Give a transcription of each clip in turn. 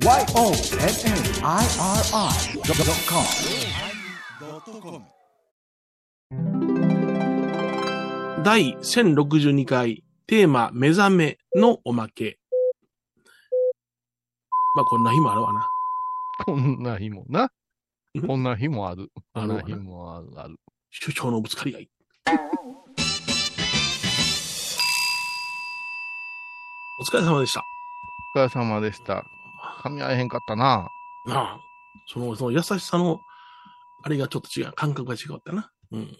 YONNIRI.com 第1062回テーマ目覚めのおまけ。まあこんな日もあるわな。こんな日もな。うん？こんな日もある。こんな日。もある。ある。首相のぶつかり合い。お疲れ様でした。お疲れ様でした。噛み合えへんかったな。なあ、その、その優しさの、あれがちょっと違う、感覚が違ったな。うん。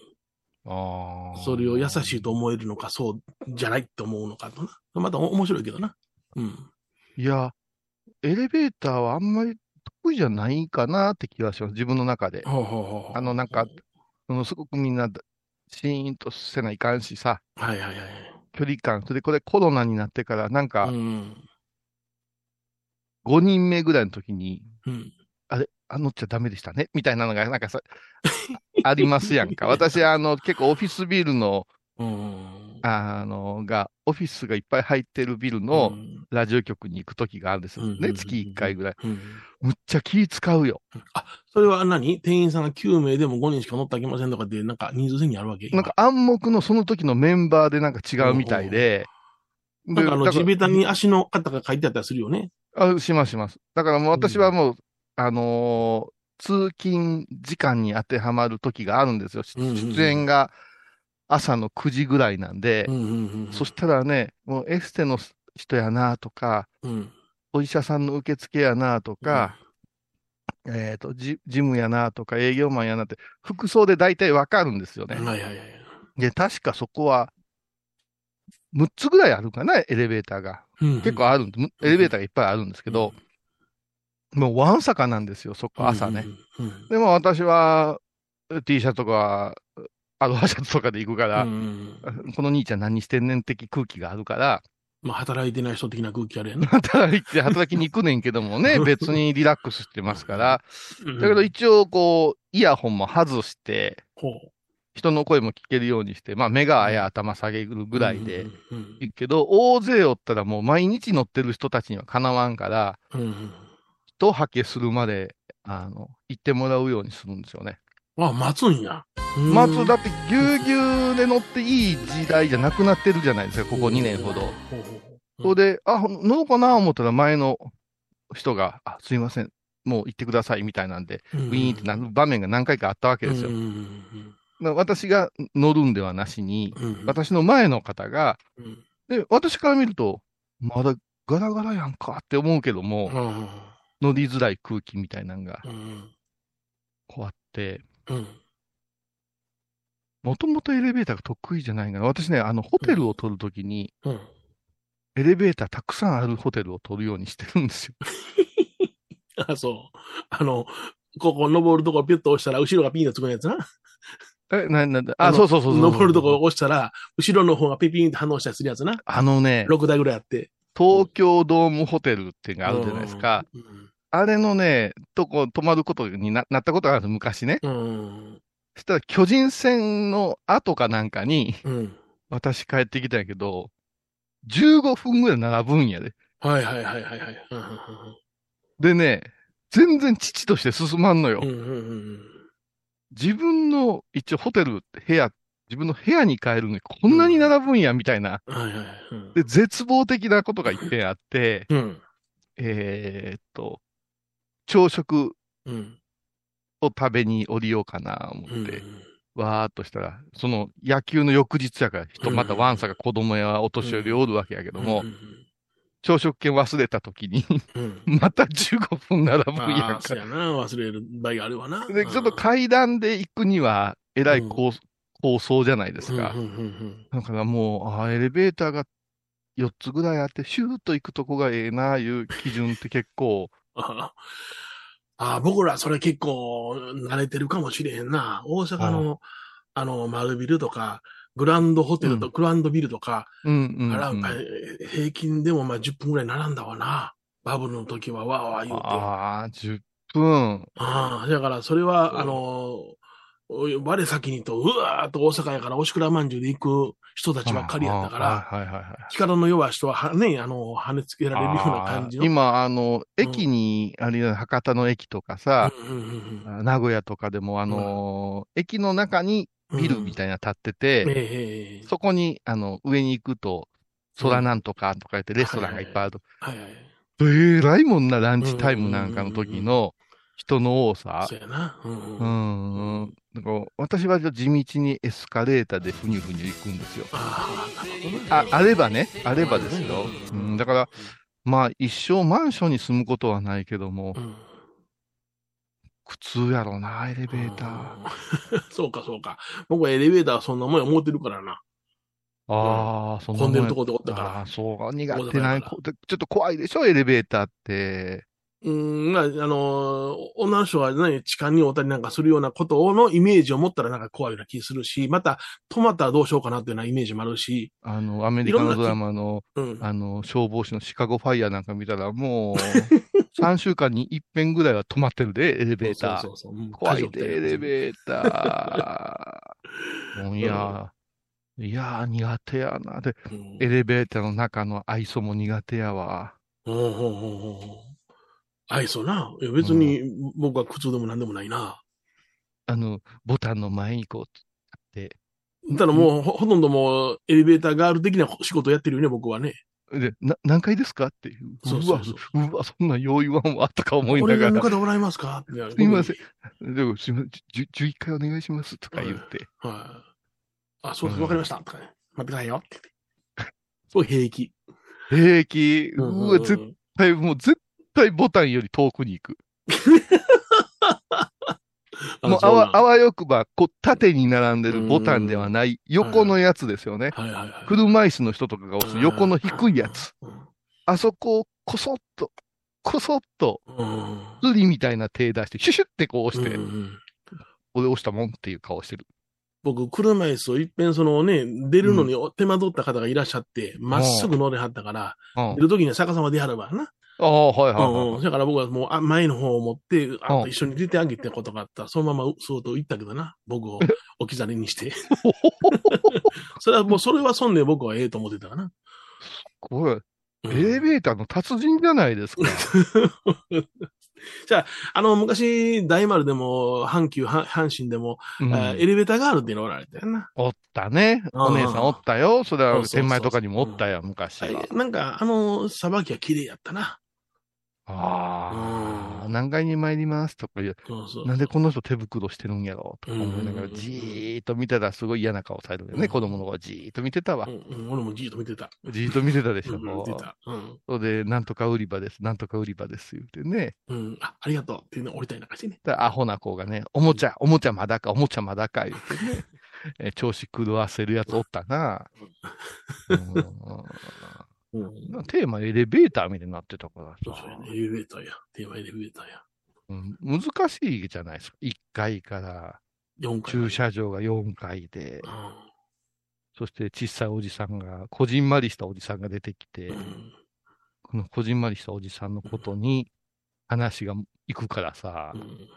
ああ。それを優しいと思えるのか、そうじゃないって思うのかとな。またお面白いけどな。うん。いや、エレベーターはあんまり得意じゃないかなって気がします。自分の中で。ほうほうほうあのなんかそのすごくみんな、シーンとせないかんしさ、はいはいはい。距離感。それでこれコロナになってから、なんかうん。5人目ぐらいの時に、うん。あれ、あ乗っちゃダメでしたねみたいなのが、なんかさ、ありますやんか。私、あの、結構オフィスビルの、うん。あの、が、オフィスがいっぱい入ってるビルのうん、ラジオ局に行く時があるんですよね。月1回ぐらい。うん。むっちゃ気使うよ。あ、それは何？店員さんが9名でも5人しか乗ってあげませんとかって、なんか人数制限あるわけ？なんか、暗黙のその時のメンバーでなんか違うみたいで。なんかあの、だ地べたに足の方が書いてあったりするよね。あ、しますします。だからもう私はもう、あのー通勤時間に当てはまる時があるんですよ。しうんうんうん出演が朝の9時ぐらいなんで、うんうんうん。そしたらね、もうエステの人やなとか、うん。お医者さんの受付やなとか、えっと、ジジムやなとか、営業マンやなって、服装で大体わかるんですよねいはいはい。で、確かそこは、6つぐらいあるかな、エレベーターが。結構あるんで、むエレベーターがいっぱいあるんですけど、もうわんさかなんですよ、そこ、朝ね。。うんうんでも私は T シャツとか、アロハシャツとかで行くから、うんうんこの兄ちゃん何してんねん的空気があるから、まあ、働いてない人的な空気あるやな。働いて、働きに行くねんけどもね、別にリラックスしてますから、だだけど一応こう、イヤホンも外して、人の声も聞けるようにして、まあ目があや頭下げるぐらいで、いいけど、大勢おったらもう毎日乗ってる人たちにはかなわんから、うんうん一はけするまで、あの、行ってもらうようにするんですよね。あ、待つんや。うん。松だってぎゅうぎゅうで乗っていい時代じゃなくなってるじゃないですか、ここ2年ほど。それで、あ、乗ろうかな思ったら前の人が、あ、すいません、もう行ってくださいみたいなんで、うん。ウィーンってなる場面が何回かあったわけですよ。私が乗るんではなしに、うんうん。私の前の方が、うん。で、私から見ると、まだガラガラやんかって思うけども、うん乗りづらい空気みたいなのがうんこうあって、うん。もともとエレベーターが得意じゃないから、私ね、あの、ホテルを取るときに、うん。エレベーターたくさんあるホテルを取るようにしてるんですよ。あ、そう。あの、ここ登るとこピュッと押したら、後ろがピンとつくやつな。え、な、な、ああ、のそうそうそうそう。登るとこ押したら、後ろの方がピピンって反応したりするやつな。あのね、6台ぐらいあって。東京ドームホテルっていうのがあるじゃないですか。うん。あれのね、とこ泊まることにななったことがある昔ね。うん。そしたら巨人戦の後かなんかに、うん。私帰ってきたんやけど、15分ぐらい並ぶんやで。はいはいはいはいはい。うんでね、全然父として進まんのよ。うんうんうん自分の、一応ホテル部屋、自分の部屋に帰るのにこんなに並ぶんや、みたいな。で、絶望的なことが一点あって、うん。えーっと、朝食うん。を食べに降りようかな、思うんって、わーっとしたら、その野球の翌日やから、人、うんまたワンサが子供やお年寄りおるわけやけども、うん朝食券忘れた時に、うん。また15分並ぶやんあ、そうか。やな。忘れる場合があるわな。で、ちょっと階段で行くには、えらい構,、構想じゃないですか。だからもう、あーエレベーターが4つぐらいあって、シューッと行くとこがええな、いう基準って結構、あ あ、僕らそれ結構慣れてるかもしれへんな。大阪の、あの、丸ビルとか、グランドホテルと、うんグランドビルとか、平均でもまあ10分ぐらい並んだわな。バブルの時はわーわー言うて。あああ、10分。あ、だからそれは、あの、我先にと、うわーっと大阪やから、おしくらまんじゅうで行く人たちばっかりやったから、はいはいはいはい。力の弱い人ははね、あの、跳ねつけられるような感じの。あー今、あの、駅に、あるいは博多の駅とかさ、うんうんうんうん名古屋とかでも、あのー駅の中にビルみたいなの建ってて、うんええそこに、あの、上に行くと、空なんとかとか言ってレストランがいっぱいあると。はいはい。えらいもんな、ランチタイムなんかの時の人の多さそ。うやな。うんううん。ん。うんだから私は地道にエスカレーターでふにゅふにゅ行くんですよ。ああ。あ、あればね、あればですよ。ううんん、だから、まあ、一生マンションに住むことはないけどもう、ん苦痛やろうな、エレベーター。うん そうか、そうか。僕はエレベーターはそんなもんや思ってるからな。ああ、そんなもんや混んでるとこでおったから。ああ、そう、苦手なちょっと怖いでしょ、エレベーターって。うん、まあ、あのー女の人がね、痴漢におたりなんかするようなことのイメージを持ったらなんか怖いような気するし、また、止まったらどうしようかなっていうようなイメージもあるし、あの、アメリカのドラマの、うん。あの、消防士のシカゴファイヤーなんか見たら、もう、3週間に一遍ぐらいは止まってるで、エレベーター。そうそうそううん怖いで、エレベーター。もういや、いや、苦手やな。で、うんエレベーターの中の愛想も苦手やわ。うんうんうんうん愛想な。いや別に僕は苦痛でもなんでもないな。あの、ボタンの前にこう、って、ただもうほほとんどもうエレベーターガール的な仕事をやってるよね、僕はね。で、な、何階ですかっていう。そうそうそううわ、うわ、そんな用意わんわ、とか思いこながら。れの方おられますか？す すいません。でも、すいません、じゅ11階お願いします、とか言って。はい。あ、そうです、うんわかりました。とかね。待ってくださいよ。そう、平気。平気、うわ、絶対、もう絶対ボタンより遠くに行く。もうあわ、あわわよくば、こう、縦に並んでるボタンではない、横のやつですよね。はいはいはい。車椅子の人とかが押す横の低いやつ。うん。あそこをこそっと、こそっと、うん。釣りみたいな手出して、シュシュってこう押して、うんうん俺押したもんっていう顔してる。僕、車椅子をいっぺんそのね、出るのに手間取った方がいらっしゃって、まっすぐ乗れはったから、うん出。るときには逆さまでやるわな。ああ、はいはいうんうん。はい。だから僕はもうあ前の方を持って、あ一緒に出てあげてことがあったら、そのままそうと言ったけどな。僕を 置き去りにして。それはもう、それは損で僕はええと思ってたかな。これ、うんエレベーターの達人じゃないですか。あの、昔、大丸でも、阪急、阪阪神でも、うんあエレベーターガールっていうのおられたよな。おったね。うんお姉さんおったよ。それは天満とかにもおったよ、昔は。はいなんか、あの、さばきは綺麗やったな。ああ、うん何階に参りますとか言う。なんでこの人手袋してるんやろとか思いながら、うんじーっと見てたらすごい嫌な顔されるよね。うん子供の子はじーっと見てたわう。んうん、俺もじーっと見てた。じーっと見てたでしょ。うん、見てた。うん。それで、なんとか売り場です、なんとか売り場です、言うてね。うん。あ、ありがとうっていうのを降りたりなんかしてね。でアホな子がね、おもちゃ、おもちゃまだか、おもちゃまだか、言うてね。え調子狂わせるやつおったな。うん。うんテーマエレベーターみたいになってたからさそうそうやね。エレベーターや。テーマエレベーターや。うん難しいじゃないですか。1階から4回。駐車場が4階で、うそして小さいおじさんが、こじんまりしたおじさんが出てきて、ん。うん。このこじんまりしたおじさんのことに話が行くからさ、うん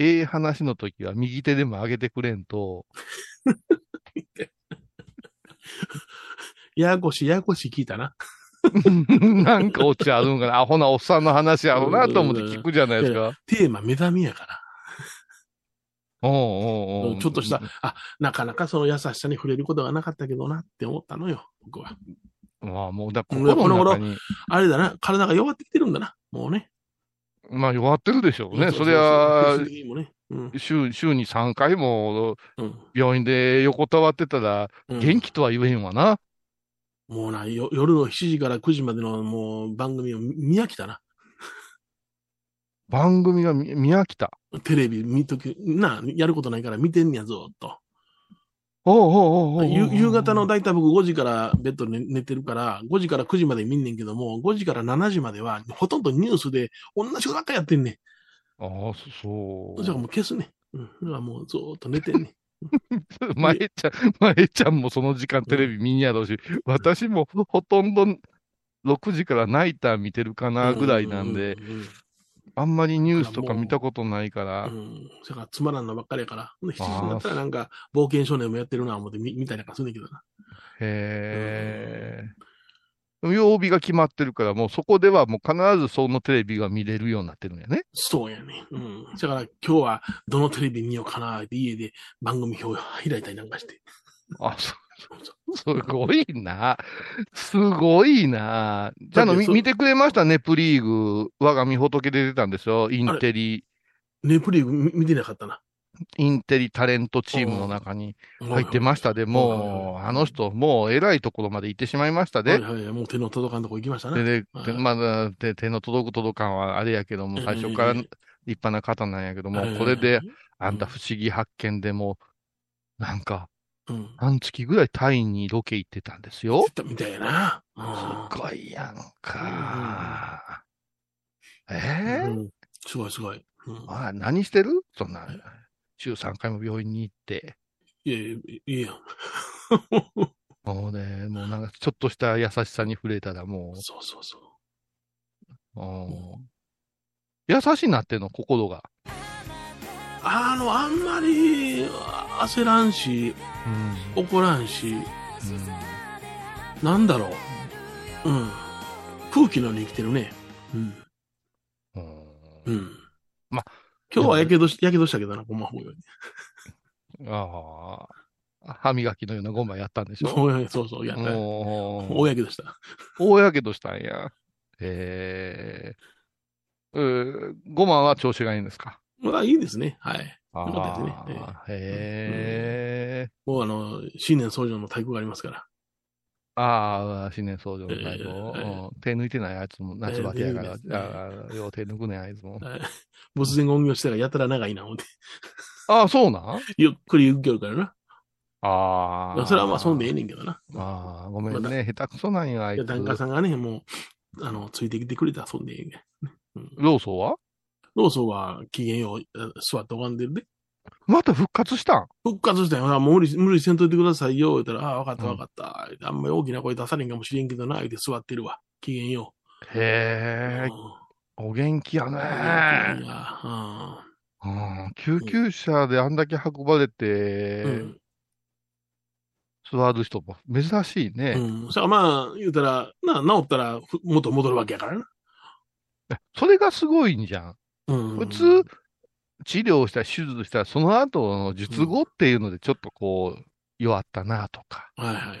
ええ話の時は右手でも上げてくれんと、ややこしい、ややこしい聞いたな。なんかオチあるんかな、アホなおっさんの話やろうなと思って聞くじゃないですか。テーマ目覚めやから。おうおうおうちょっとした、あ、なかなかその優しさに触れることがなかったけどなって思ったのよ、僕は。まあもう、だうん心の中に、あれだな、体が弱ってきてるんだな、もうね。まあ弱ってるでしょうね。そうりゃ。週、週に3回もうん。病院で横たわってたら、うん元気とは言えんわな。もうな、よ夜の7時から9時までのもう番組を見見飽きたな。番組が見見飽きた？テレビ見とき、な、やることないから見てんねや、ずっと。おうおうおうおうゆ夕方のだいたい僕5時からベッドで寝寝てるから、5時から9時まで見んねんけども、5時から7時まではほとんどニュースで同じことばっかりやってんねん。ああ、そだからもう消すね。うん。だからもうずーっと寝てんねん。う。まえちゃん、まえちゃんもその時間テレビ見んやろうし、私もほとんど6時からナイター見てるかなぐらいなんで、うううんあんまりニュースとか見たことないから。うん。それからつまらんのばっかりやから。7時 になったらなんか、冒険少年もやってるな思って見見たりなんかするんだけどな。へえ。曜日が決まってるから、もうそこではもう必ずそのテレビが見れるようになってるんやね。そうやね。うん。だから今日はどのテレビ見ようかなって家で番組表を開いたりなんかして。あ、そう。すごいな。すごいな。じゃあの、見てくれました？ネプリーグ、我が身仏で出てたんですよ。インテリ。ネプリーグ見てなかったな。インテリタレントチームの中に入ってましたで、もう、あの人、もう偉いところまで行ってしまいましたで。はいはい、もう手の届かんとこ行きましたね。で、でまだ手、手の届く届かんはあれやけども、最初から立派な方なんやけども、これで、あんた不思議発見でも、なんか、うん、半月ぐらいタイにロケ行ってたんですよ。みたいな。すごいやんか。うん、ええ？すごいすごい。うん、あ何してる？そんな、週3回も病院に行って。いやいや、いいやん。もうね、もうなんかちょっとした優しさに触れたらもう。そうそうそう。うん、優しいなってんの、心が。あの、あんまり焦らんし、うん、怒らんし、うん、なんだろう。うん。空気のように生きてるね。うん。うん。ま、今日はやけどし、やけどしたけどな、ごまほうよに。ああ。歯磨きのようなごまやったんでしょ そうそう、やった。大やけどした。大やけどしたんや。へえ。ー、ごまは調子がいいんですか？まあ、いいですね。はい。よかったですね。へえ、もうあの、新年創業の太鼓がありますから。ああ、新年創業の太鼓、手抜いてないやつも夏バテやから、ああ、よう手抜くねあいつも。仏前音業したらやたら長いな。ああ、そうなん？ゆっくりゆっくりからな。ああ。それはまあ、そんでええねんけどな。ああ、ごめんね。下手くそなんや、あいつ。檀家さんがね、もう、あの、ついてきてくれたらそんでええんうん、ローソは？ローは機嫌よう座って拝んでるで。また復活したん？復活したよ。もう無理、無理せんといてくださいよ。言ったら、ああ、わかったわかった、うん、あんまり大きな声出されんかもしれんけどな、言って座ってるわ。機嫌よう。へえ、うん、お元気やね。うん、救急車であんだけ運ばれて、うん、座る人も珍しいね。うん。さあまあ、言うたら、な、治ったら元戻るわけやからな。それがすごいんじゃん。普通、治療した手術したら、その後の術後っていうので、ちょっとこう、弱ったなとか、はいはいはい。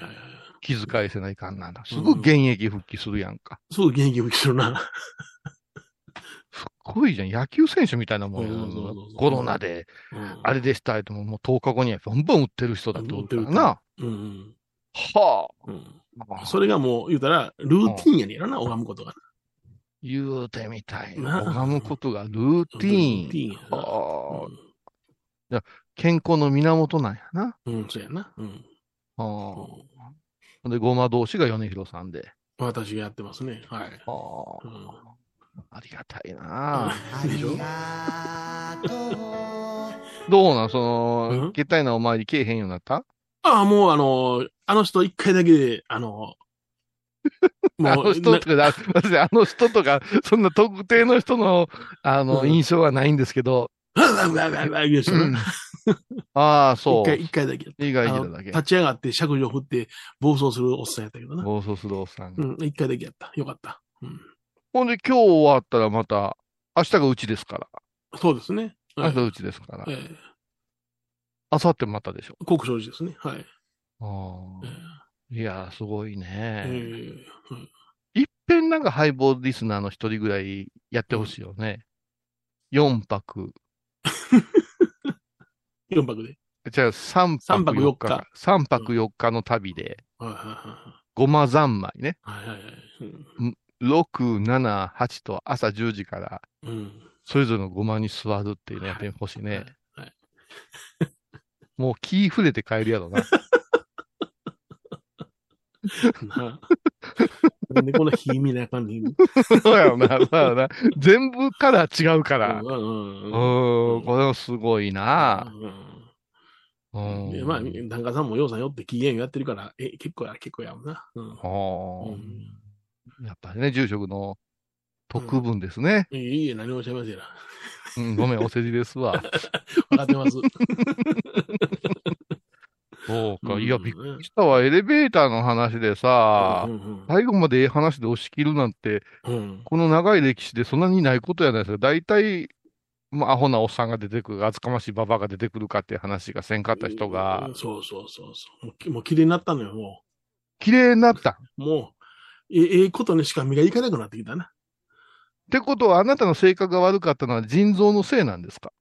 気遣いせないかんなすごい現役復帰するやんか。そう、現役復帰するな。すっごいじゃん。野球選手みたいなもんや、コロナで、あれでしたいとも、もう10日後にはバンバン打ってる人だと思ったらな。うんはあ、それがもう言うたら、ルーティンやねんな、拝むことが。言うてみたいな。拝むことがルーティーン。ルーティーンああ、うん、じゃ健康の源なんやな。うん、そうやな。うん。ああ。で、ごま同士が米広さんで。私がやってますね。はい。ああ。うん、ありがたいな。でしょ？どうなん？その、けったいなお参りけえへんようになった？ああ、もうあの、あの人一回だけで、あの、もうあの人とか、あの人とか、そんな特定の人の、あの、印象はないんですけど。ああ、そう。一回、一回だけ。意外だけ。立ち上がって、尺状振って、暴走するおっさんやったけどな。暴走するおっさん。うん、一回だけやった。よかった。うん。ほんで、今日終わったらまた、明日がうちですから。そうですね。明日うちですから。ええ。明後日またでしょ。国商寺ですね。はい。ああ。ええいや、すごいね。いっぺんなんかハイボールリスナーの一人ぐらいやってほしいよね。4泊。4泊で？じゃあ3泊4日。3泊4日の旅で。ごま三昧ね。6、7、8と朝10時から、それぞれのごまに座るっていうのやってほしいね。もう気触れて帰るやろな。な。なんでこんな火見なあかんねん。そうやな、そうやな。全部から違うから。うん、うん、これはすごいな。うん。うん、まあ、檀家さんもようさんよって機嫌やってるから、え、結構や、結構やもんな。うん。うん、やっぱりね、住職の特文ですね。いいいえ、何もおっしゃいませんら。うん、ごめん、お世辞ですわ。わかってます。そうか。いや、びっくりしたわ。エレベーターの話でさ、うんうんうん、最後までええ話で押し切るなんて、うん、この長い歴史でそんなにないことやないですか。大体、まあ、アホなおっさんが出てくる、厚かましいババアが出てくるかっていう話がせんかった人が。うん、そうそうそうそう。もう綺麗になったのよ、もう。綺麗になったもう、ええことにしか身がいかなくなってきたな。ってことは、あなたの性格が悪かったのは腎臓のせいなんですか？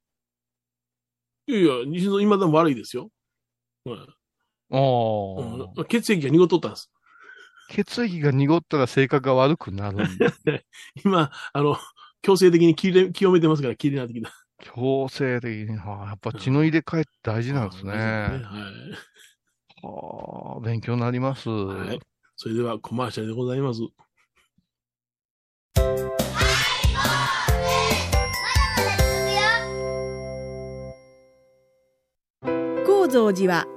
いやいや、腎臓今でも悪いですよ。うん。ああ、血液が濁っとったんです。血液が濁ったら性格が悪くなるんだ。今、あの、強制的に清めてますから、きれいになってきた。強制的に、はあ、やっぱ血の入れ替えって大事なんですね。ねはい。はあ、勉強になります。はい。それではコマーシャルでございます。高蔵寺は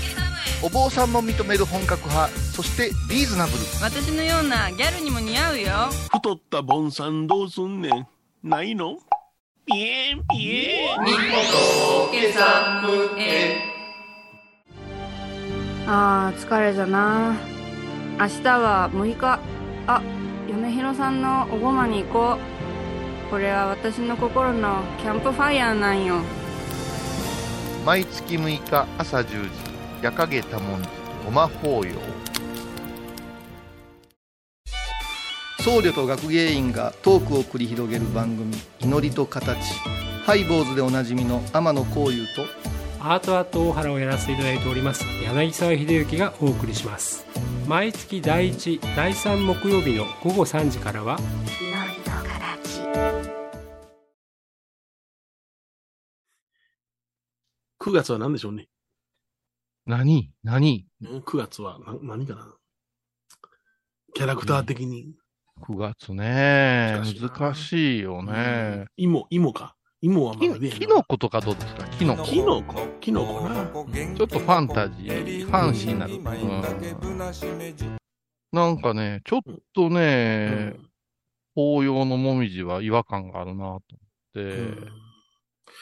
お坊さんも認める本格派そしてリーズナブル。私のようなギャルにも似合うよ。太ったボンさんどうすんねん。ないの？ピエンピエン。みほとけさむえあー疲れじゃな。明日は6日。あ嫁ひろさんのおごまに行こう。これは私の心のキャンプファイヤーなんよ。毎月6日朝10時夜影多文字ごま法要僧侶と学芸員がトークを繰り広げる番組「祈りと形」ハイボーズでおなじみの天野幸雄とアートアート大原をやらせていただいております柳沢秀幸がお送りします。毎月第1第3木曜日の午後3時からは9月は何でしょうね何？何 ?9 月はな何かな？キャラクター的に。9月ね。難しいよね。芋、芋か。芋はまだね。キノコとかどうですか？キノコ。キノコ？キノコな。ちょっとファンタジー、ファンシーになる。うん、なんかね、ちょっとね、紅葉のもみじは違和感があるなと思って。うん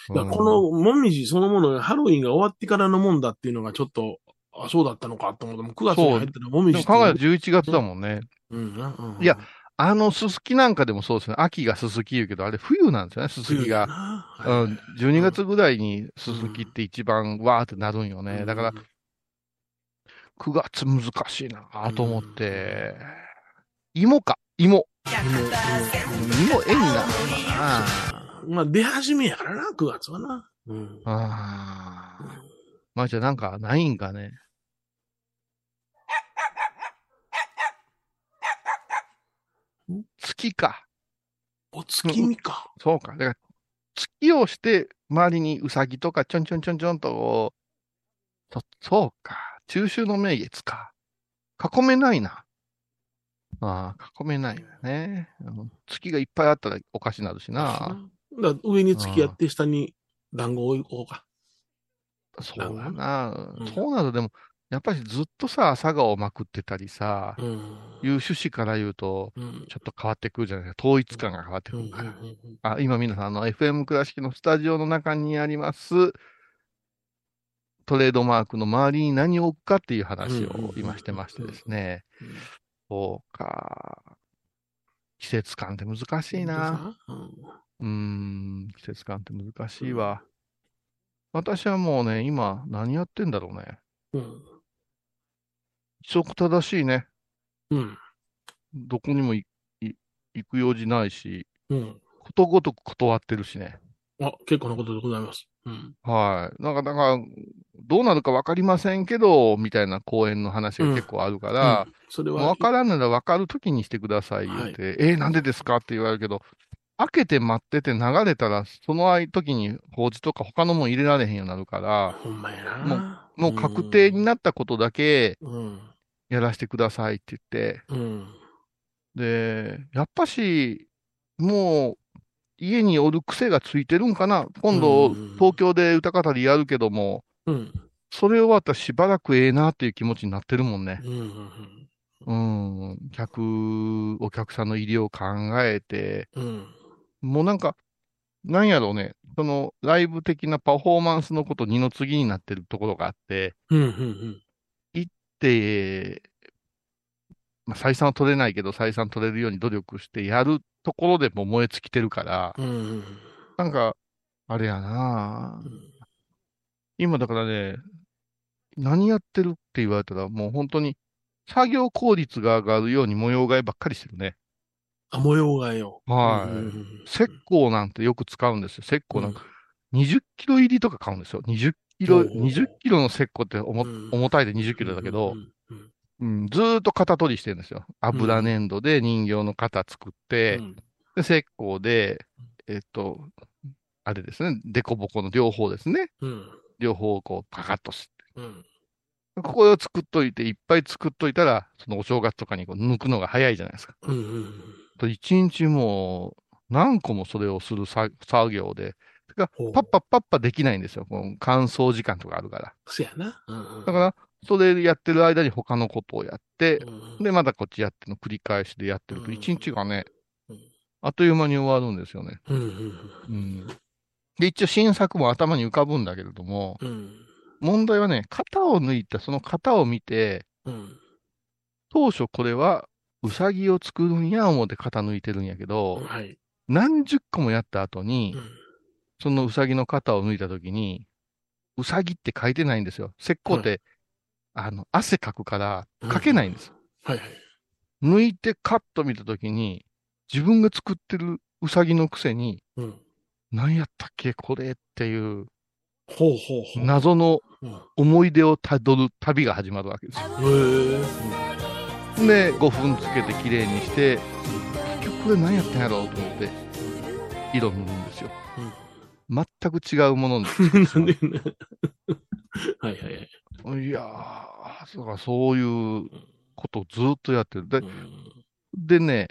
このもみじそのものがハロウィンが終わってからのもんだっていうのがちょっと、あ、そうだったのかと思っても、9月に入ったらもみじ考えたら11月だもんね。うん、うん、いや、あの、すすきなんかでもそうですね。秋がすすき言うけど、あれ冬なんですよね、すすきが。うん、12月ぐらいにすすきって一番わーってなるんよね。だから、9月難しいなと思って。芋か、芋。芋、絵になるのかな。まあ出始めやからな、9月はな。うん。ああ。まあじゃあなんかないんかね。月か。お月見か。そうか。だから、月をして、周りにうさぎとかちょんちょんちょんちょんと、そ、そうか。中秋の名月か。囲めないな。ああ、囲めないよね。月がいっぱいあったらおかしなるしな。だ上に付き合って下に団子を置こうか。そうだな、うん、そうなるとでも、やっぱりずっとさ、佐賀をまくってたりさ、うん、いう趣旨から言うと、ちょっと変わってくるじゃないですか。統一感が変わってくるから。あ今皆さん、あの、FM 倉敷のスタジオの中にあります、トレードマークの周りに何を置くかっていう話を今してましてですね。そうか。季節感って難しいな。うん、季節感って難しいわ。私はもうね、今、何やってんだろうね。うん。規則正しいね。うん。どこにも行く用事ないし、うん。ことごとく断ってるしね。あ、結構なことでございます。うん。はい。なんか、なんか、どうなるかわかりませんけど、みたいな講演の話が結構あるから、うんうん、それは。わからんならわかるときにしてください言って、はい、えー、なんでですか？って言われるけど、開けて待ってて流れたら、その時に法事とか他のもん入れられへんようになるから、ほんまやな。もう、もう確定になったことだけ、やらせてくださいって言って、うん、で、やっぱし、もう、家におる癖がついてるんかな。今度、東京で歌語りやるけども、うん、それ終わったらしばらくええなっていう気持ちになってるもんね。うん、客、お客さんの入りを考えて、うん、もうなんか、なんやろうね、そのライブ的なパフォーマンスのこと二の次になってるところがあって、うんうんうん、行って、まあ、採算は取れないけど、採算取れるように努力してやるところでも燃え尽きてるから、うん、なんか、あれやな、うん、今だからね、何やってるって言われたら、もう本当に作業効率が上がるように模様替えばっかりしてるね。あ、模様替えを。はい。石膏なんてよく使うんですよ。石膏なんか、20キロ入りとか買うんですよ。20キロ、20キロの石膏って重,、重たいで20キロだけど、うん、ずーっと型取りしてるんですよ。油粘土で人形の型作って、うん、で石膏で、えっと、あれですね、デコボコの両方ですね。うん、両方こうパカッとして。うん、ここを作っといて、いっぱい作っといたら、そのお正月とかにこう抜くのが早いじゃないですか。うんうんうん、と一日もう何個もそれをする作業で、パッパッパッパできないんですよ。この乾燥時間とかあるから。そやな。うんうん、だから、それやってる間に他のことをやって、うん、で、またこっちやっての繰り返しでやってると、一日がね、うん、あっという間に終わるんですよね。うん、で、一応新作も頭に浮かぶんだけれども、問題はね、型を抜いたその型を見て、当初これはうさぎを作るんや思って型抜いてるんやけど、はい、何十個もやった後に、そのうさぎの型を抜いたときに、うさぎって書いてないんですよ。石膏って、あの、汗かくから書けないんです。はいはい。抜いてカッと見たときに、自分が作ってるうさぎのくせに、うん、何やったっけこれっていう、ほうほうほう謎の思い出をたどる旅が始まるわけですよ。で、5分つけてきれいにして、結局これ何やったんやろうと思って、色塗るんですよ。うん、全く違うものに。はいはいはい。いやー、そうかそういうことをずっとやってる。で、でね、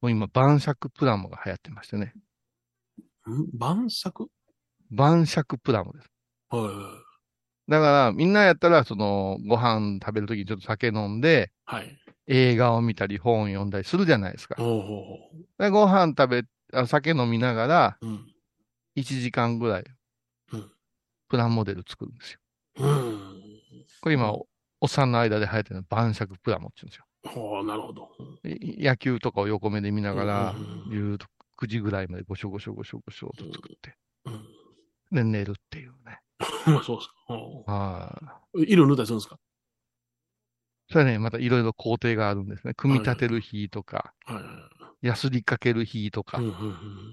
もう今、晩酌プラモが流行ってましてね。ん？晩酌？晩酌プラモです。はいはい。だから、みんなやったら、その、ご飯食べるときにちょっと酒飲んで、はい。映画を見たり、本を読んだりするじゃないですか。ほうほうほうでご飯食べ、あ酒飲みながら、うん、1時間ぐらい、うん、プラモデル作るんですよ。うん。これ今、おっさんの間で流行ってるのは晩酌プラモって言うんですよ。はあ、なるほど。野球とかを横目で見ながら、ゆうと9時ぐらいまでごしょごしょごしょごしょと作って、で、寝るっていうね。そうですか。はい。色塗ったりするんですか？それはね、またいろいろ工程があるんですね。組み立てる日とか、やすりかける日とか、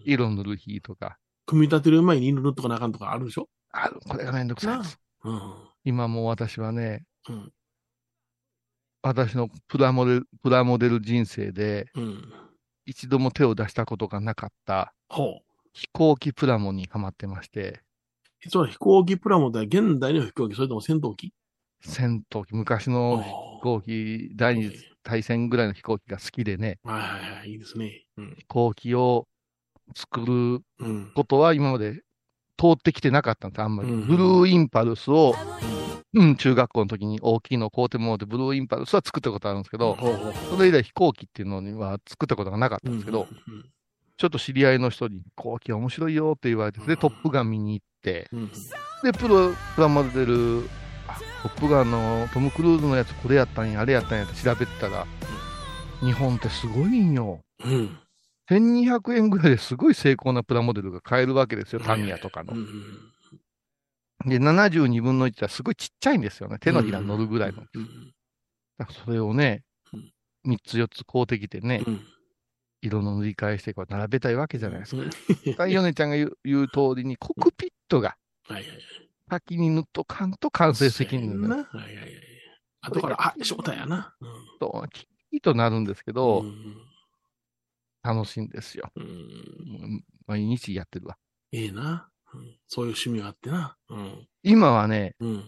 色塗る日とか。組み立てる前に色塗っとかなあかんとかあるでしょ？ある。これがめんどくさいです。うん、今もう私はね、うん、私のプラモデル、プラモデル人生で、うん、一度も手を出したことがなかった飛行機プラモにはまってまして。実は飛行機プラモって現代の飛行機、それとも戦闘機？戦闘機、昔の飛行機、第二次大戦ぐらいの飛行機が好きでね。はいはいはい、いいですね。うん、飛行機を作ることは今まで通ってきてなかったんです、あんまり。ブルーインパルスを、うん、中学校の時に大きいのを買うてもらって、ブルーインパルスは作ったことあるんですけど、それ以来飛行機っていうのには作ったことがなかったんですけど、ちょっと知り合いの人に、飛行機面白いよって言われて、で、トップガン見に行って、で、プロ、プラモデル、トップガンのトム・クルーズのやつ、これやったんや、あれやったんやって調べてたら、日本ってすごいんよ。うん1200円ぐらいですごい精巧なプラモデルが買えるわけですよ、タミヤとかの。で、72分の1はすごいちっちゃいんですよね。手のひら乗るぐらいの。だからそれをね、3つ4つ買うてきてね、色の塗り替えしてこう並べたいわけじゃないですか。ヨネちゃんが言う言う通りに、コックピットが。先に塗っとかんと完成責任な。がはいはいはい。後から、あ、翔太やな。と、キーとなるんですけど、うん。楽しいんですよ。うん。うん毎日やってるわ。ええな、うん。そういう趣味があってな。うん。今はね、うん。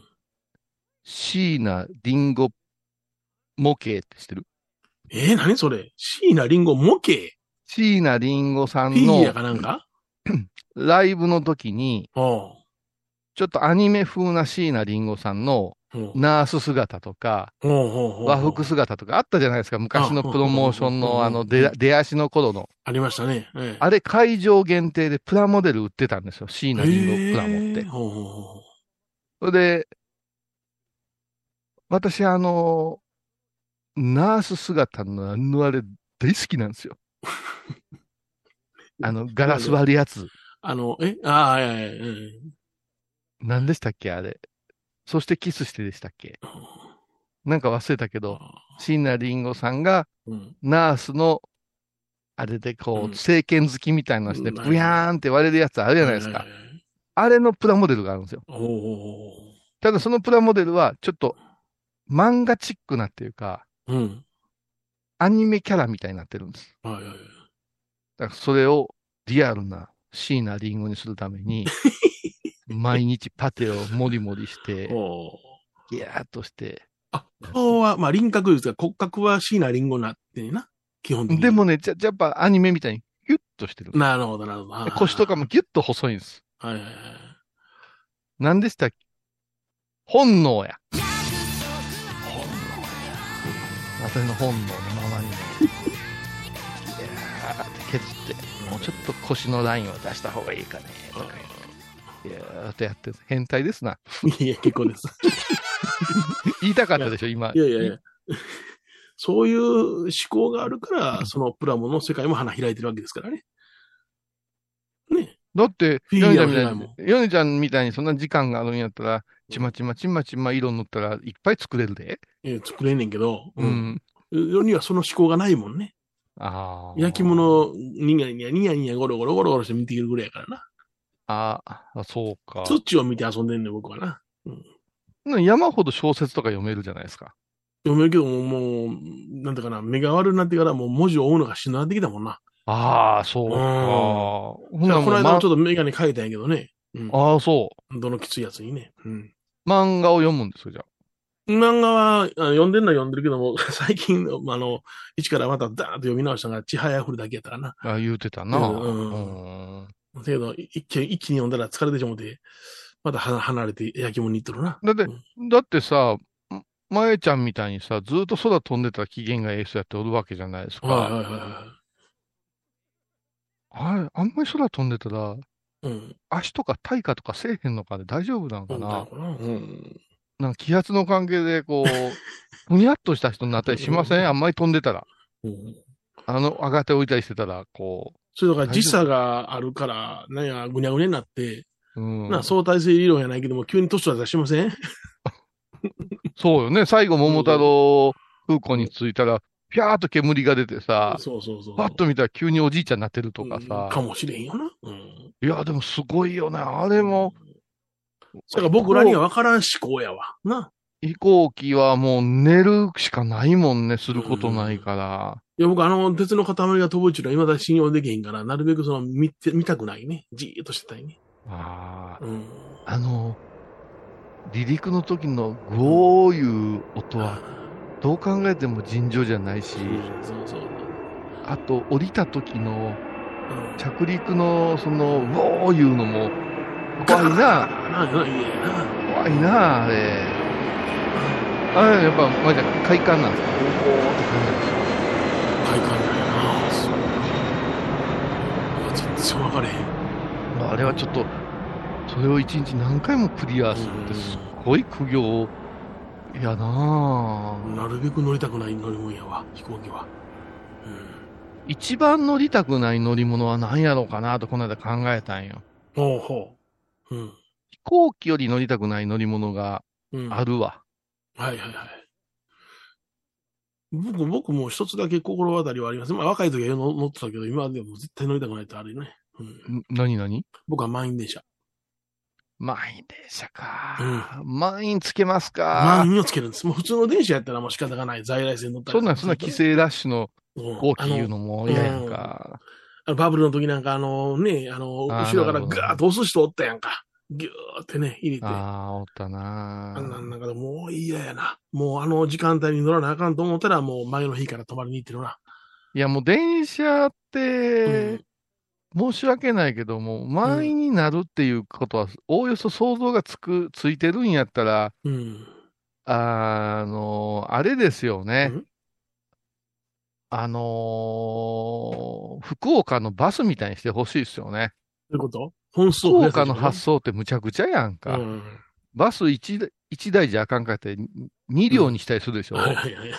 椎名林檎模型って知ってる？えー、何それ？椎名林檎模型？椎名林檎さんフィギュアのかなんか？ライブの時に、ちょっとアニメ風な椎名林檎さんのナース姿とか、和服姿とかあったじゃないですか。昔のプロモーションうんのあの出出足の頃の。ありましたね。ええあれ会場限定でプラモデル売ってたんですよ。椎名林檎プラモって。ほうほうほうそれで、私あの、ナース姿のあのあれ大好きなんですよ。あの、ガラス割るやつ。あの、え？ああ、いやいやいやいや何でしたっけ？あれ。そしてキスしてでしたっけ？なんか忘れたけど、椎名林檎さんがうん。ナースの、あれでこう、うん政権好きみたいなのして、うんブヤーンって割れるやつあるじゃないですかあれのプラモデルがあるんですよ。ただそのプラモデルは、ちょっと、漫画チックなっていうか、う。うん。アニメキャラみたいになってるんです。はいはいはい。だからそれをリアルな椎名林檎にするために、毎日パテをもりもりして、ほう。ギャーっとして。あ、顔は、まあ輪郭ですが、骨格は椎名林檎になってんな。基本的に。でもね、じゃ、やっぱアニメみたいにギュッとしてる。なるほど、なるほど。で腰とかもギュッと細いんです。はいはいはい。何でしたっけ？本能や。私の本能のままにね。いやーって削って、もうちょっと腰のラインを出した方がいいかね、とか言って。いやーってやってる、変態ですな。いや、結構です。言いたかったでしょ、今。いやいやいや。そういう思考があるから、そのプラモの世界も花開いてるわけですからね。ね。だって、ヨネちゃんみたいに、ヨネちゃんみたいにそんな時間があるんやったら、ちまちまちまちま色塗ったらいっぱい作れるで。えー作れんねんけど、う。ん。世にはその思考がないもんね。ああ。焼き物、ニヤニヤ、ニヤニヤ、ゴロゴロゴロゴロして見ているぐらいやからな。ああ、そうか。土を見て遊んでんねん、僕はな。山ほど小説とか読めるじゃないですか。読めるけども、もう、なんていうかな、目が悪くなってからもう文字を追うのがしなってきたもんな。ああ、そうか。うんからこの間もちょっとメガネ変えたんやけどね。うん。ああ、そう。どのきついやつにね。うん。漫画を読むんですよ、じゃ漫画は、あ読んでんのは読んでるけども、最近、あの、一からまたダーンと読み直したのが、ちはやふるだけやったかな。あ。あ言うてたな。うんうんだけど、一気に、一気に読んだら疲れてしもて、または離れて焼き物に行っとるな。だってうんだってさ、まえちゃんみたいにさ、ずっと空飛んでたら機嫌がええ人やっておるわけじゃないですか。はいはいはいはあんまり空飛んでたら、い。うん。足とか体幹とかせえへんのかで大丈夫なのかな。うん。うん。なんか気圧の関係で、こう、ふにゃっとした人になったりしません？あんまり飛んでたら。うんあの、上がっておいたりしてたら、こそれだから時差があるから、なんや、ぐにゃぐにゃになって、う、うん。な相対性理論やないけども、急に年取ったりしません？そうよね。最後、桃太郎空港に着いたら、ぴゃーっと煙が出てさ、そうそうそう。パッと見たら急におじいちゃんになってるとかうんさ。かもしれんよな。うん。いや、でもすごいよね。あれも、だから僕らには分からん思考やわ。な。飛行機はもう寝るしかないもんね。することないから。いや、僕あの、鉄の塊が飛ぶうちのは未だ信用できへんから、なるべくその、見て、見たくないね。じーっとしてたいね。ああ。うん。あの、離陸の時のゴーいう音は、どう考えても尋常じゃないし、そうそう。あと降りた時のうん着陸のその、ウォーいうのも、怖いな。怖いな、あれ。あれ、やっぱ、まじゃ快感なんですか？って感じですか快感だよな。そう全然分かれへん。あれはちょっと、それを一日何回もクリアするってすごい苦行やなぁなるべく乗りたくない乗り物やわ、飛行機は。一番乗りたくない乗り物は何やろうかなとこの間考えたんよ。ほうほう。うん。飛行機より乗りたくない乗り物がうん。あるわ。はいはいはい。僕、僕も一つだけ心当たりはあります。まあ若い時は乗ってたけど、今でも絶対乗りたくないとあれね。うん、何何？僕は満員電車。満員電車か。うん。満員つけますか。満員をつけるんです。もう普通の電車やったらもう仕方がない。在来線乗ったら。そんな、そんな規制ラッシュの大きいいうのも嫌やんか。あのバブルの時なんかあのね、あの、後ろからガーッと押す人おったやんか。ぎゅーってね、入れて。ああ、おったなあんなんなんかもう嫌やな。もうあの時間帯に乗らなあかんと思ったら、もう前の日から泊まりに行ってるな。いや、もう電車って、申し訳ないけども、満員になるっていうことは、おおよそ想像がつく、ついてるんやったら、うん、あの、あれですよね。あのー、福岡のバスみたいにしてほしいですよね。どういうこと？本数福岡の発想ってむちゃくちゃやんか。うん、バス 1, 1台じゃあかんかって2両にしたりするでしょ？うんはいはいはい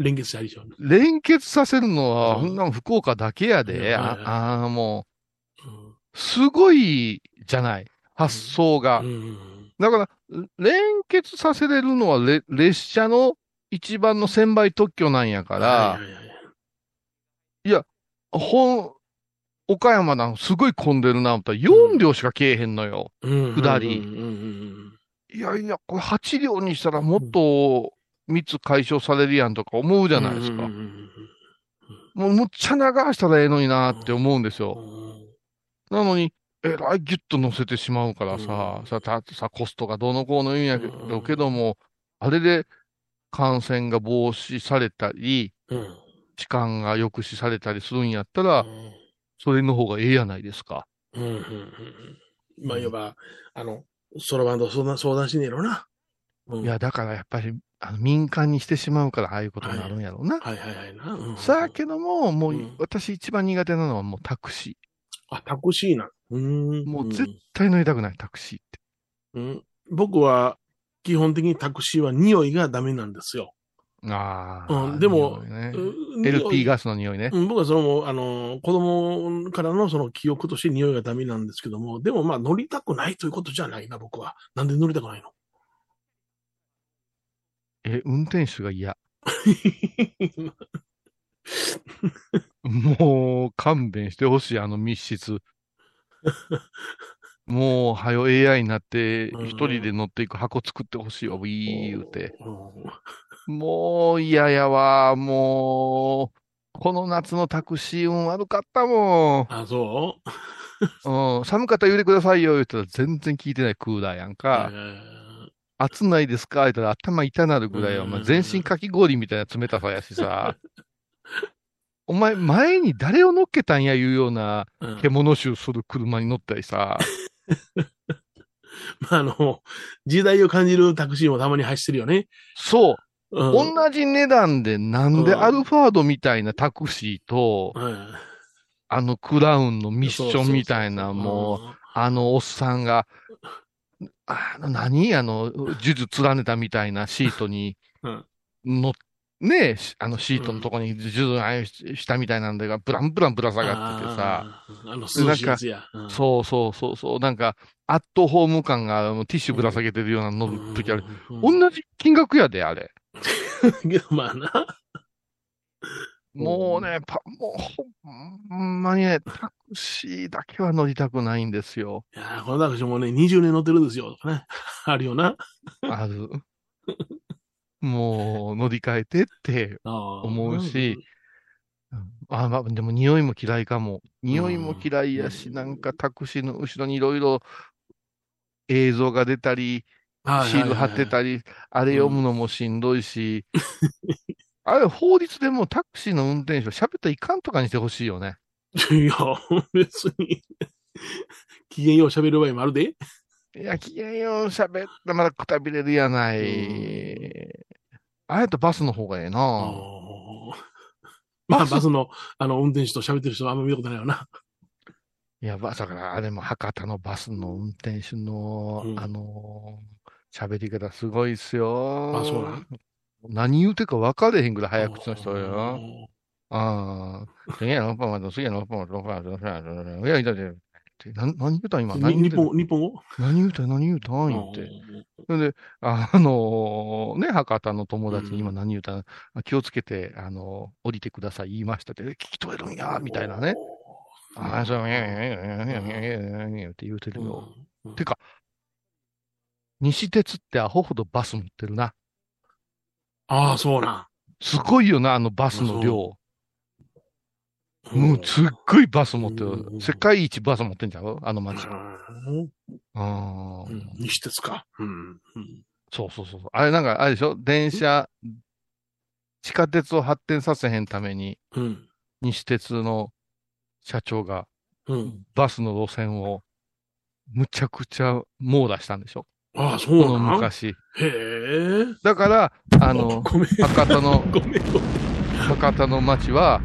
連結したりしょ。連結させるのは、ほんな福岡だけやで。あ、あもう、すごいじゃない？発想が。だから、連結させれるのは列車の一番の1000倍特許なんやから、いや、ほん、岡山なんすごい混んでるな、思ったら4両しかけえへんのよ。下り。いやいや、これ8両にしたらもっと密解消されるやんとか思うじゃないですか。もうむっちゃ流したらええのになって思うんですよ。なのに、えらいギュッと乗せてしまうからさ、さ、たさ、コストがどうのこうの言うんやけど、けども、あれで感染が防止されたり、時間が抑止されたりするんやったら、それの方がええやないですか。うんうんうん。まあ、いわば、あの、そろばんと相談相談しねえろな。うん、いや、だからやっぱり、あの民間にしてしまうから、ああいうことになるんやろうな。はい、はい、はいはいな。さあけども、もう、私一番苦手なのはもうタクシー。あ、タクシーな。うん。もう絶対乗りたくない、タクシーって。うん。僕は、基本的にタクシーは匂いがダメなんですよ。ああ。うん、でも、ね、LP ガスの匂いね。うん、僕はその、あの、子供からのその記憶として匂いがダメなんですけども、でもまあ乗りたくないということじゃないな、僕は。なんで乗りたくないの？え、運転手が嫌。もう、勘弁してほしい、あの密室。もう、はよ AI になって、一人で乗っていく箱作ってほしいわ、ウィー言うて。もう嫌やわ、もう。この夏のタクシー運悪かったもん。あ、そう？うん。寒かったら言うてくださいよ、言ったら全然聞いてないクーラーやんか。暑ないですか？言ったら頭痛なるぐらいは、まあ、全身かき氷みたいな冷たさやしさ。お前、前に誰を乗っけたんやいうような獣臭する車に乗ったりさ。まあ、あの、時代を感じるタクシーもたまに走ってるよね。そう。うん、同じ値段でなんでアルファードみたいなタクシーと、うん、あのクラウンのミッションみたいな、もう、あのおっさんが、あの、何？あの、呪術連ねたみたいなシートに乗っねあのシートのとこに呪術したみたいなんでが、ブランブランぶら下がっててさ、あの数字やつや、うん、そうそうそうそう、なんか、アットホーム感がティッシュぶら下げてるような乗るときある。同じ金額やで、あれ。まあな。もうね、パ、もうほんまにね、タクシーだけは乗りたくないんですよ。いやこのタクシーもね、20年乗ってるんですよ。ね。あるよな。ある。もう乗り換えてって思うし、あまあ、でも匂いも嫌いかも。匂いも嫌いやし、なんかタクシーの後ろにいろいろ映像が出たり、シール貼ってたり、あれ読むのもしんどいし、あれ法律でもタクシーの運転手は喋ったらいかんとかにしてほしいよね。いや、別に機嫌よう喋る場合もあるで。いや、機嫌よう喋ったらまだくたびれるやない。あえてバスの方がええな。まあ、バスの、あの、運転手と喋ってる人はあんま見たことないよな。いや、だから、あれも博多のバスの運転手の、うん、あの喋り方すごいっすよ。あ、そうなん？何言うてか分かれへんぐらい早口の人よ。ああ。次やろ、パンマ次やろ、パンマロパンマいや、いやいや、て、な何言うたん？今に何言うたん日本、日本語？何言うたん？何言うたん？言って。それで、あのね、博多の友達に今何言うたん、あ気をつけて、あの降りてください言いましたって、え聞き取れるんや、みたいなね。。ああ、そう、いやいやいやいやいやいやいやいやって言うてるよ。うんてか、西鉄ってアホほどバス持ってるな。ああ、そうなん。すごいよな、あのバスの量。もうすっごいバス持ってうんる。世界一バス持ってんじゃんあの街。うん西鉄か。うん。うんそうそうそう。あれなんか、あれでしょ？電車、地下鉄を発展させへんために、うん。西鉄の社長がうん。バスの路線をむちゃくちゃ網羅したんでしょ？ああ、そうなん？昔。へえ。だから、あの。博多の、博多の街は、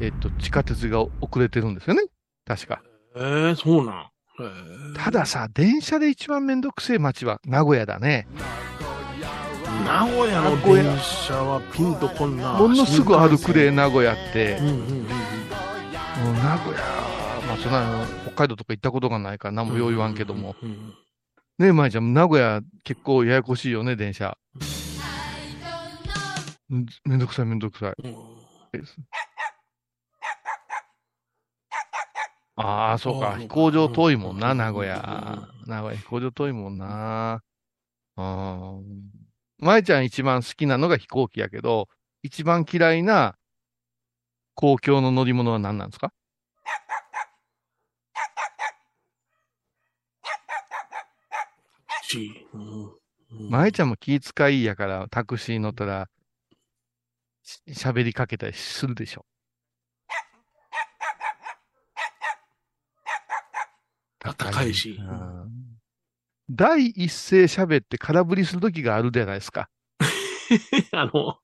えっと、地下鉄が遅れてるんですよね。確か。へえ、そうなん。たださ、電車で一番めんどくせえ街は名古屋だね。名古屋の電車はピンとこんな。ものすぐ歩くで、名古屋ってうん。うんうん名古屋、まあそんな、北海道とか行ったことがないから何もよう言わんけども。うんうんねえ、舞ちゃん、名古屋結構ややこしいよね、電車。うんめんどくさいめんどくさい。うんああ、そうか。飛行場遠いもんな、うん名古屋。名古屋飛行場遠いもんな。あー舞ちゃん一番好きなのが飛行機やけど、一番嫌いな公共の乗り物は何なんですか？しうんうん舞ちゃんも気遣いやから、タクシー乗ったら、し喋りかけたりするでしょ。高いし。うん。第一声喋って空振りするときがあるじゃないですか。あの、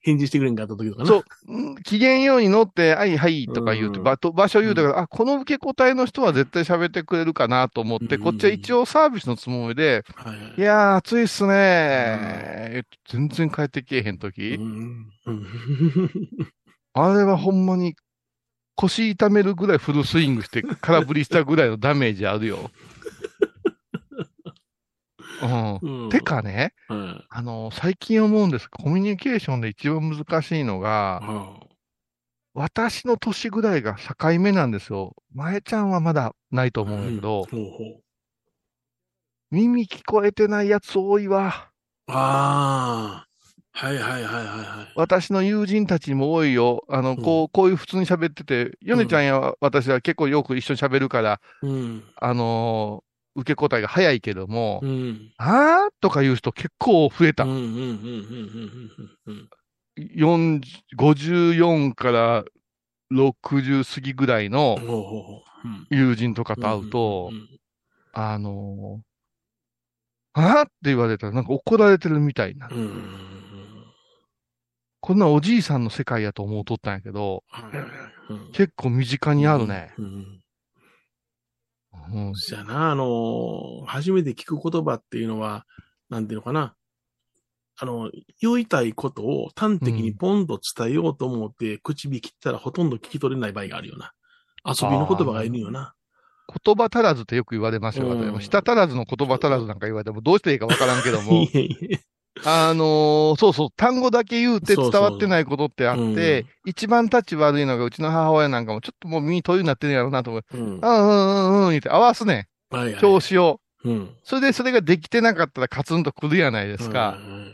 返事してくれんかった時とかな。そう、うん機嫌ように乗って、はいはいとか言うて、うん。場と場所言うたから、あ、この受け答えの人は絶対喋ってくれるかなと思って、うん。こっちは一応サービスのつもりで、はいはい。いやー、暑いっすねー、全然帰ってけえへんとき、うん。うん。あれはほんまに腰痛めるぐらいフルスイングして空振りしたぐらいのダメージあるよ。うん。うんて、かね、はいあの、最近思うんですコミュニケーションで一番難しいのが、は私の年ぐらいが境目なんですよ。前ちゃんはまだないとあ思うんだけど、ほうほう耳聞こえてないやつ多いわ。ああ、はいはいはいはいはい。私の友人たちにも多いよ。あの、こう、こういう普通に喋ってて、ヨネちゃんや私は結構よく一緒に喋るから、うん。あのー受け答えが早いけども、うん。あーとか言う人結構増えたうん。うんうんうんうんうんうん40 54から60過ぎぐらいの友人とかと会うとん、んんあのーあーって言われたらなんか怒られてるみたいな。うんこんなおじいさんの世界やと思うとったんやけど、結構身近にあるね。うんうんうん。そやな、あのー初めて聞く言葉っていうのは、なんていうのかな。あの、言いたいことを端的にポンと伝えようと思って、口火切ったらほとんど聞き取れない場合があるよな。遊びの言葉がいるよな。言葉足らずってよく言われますよ。うん舌足らずの言葉足らずなんか言われてもどうしていいかわからんけどもい、えいえ。あのーそうそう、単語だけ言うてそうそう伝わってないことってあって、一番立ち悪いのがうちの母親なんかもちょっともう耳遠いなってるんやろうなと思う。うん。うんうんうんうん言って合わすねん。はいはい。調子を。うん。それでそれができてなかったらカツンとくるやないですか。うんうん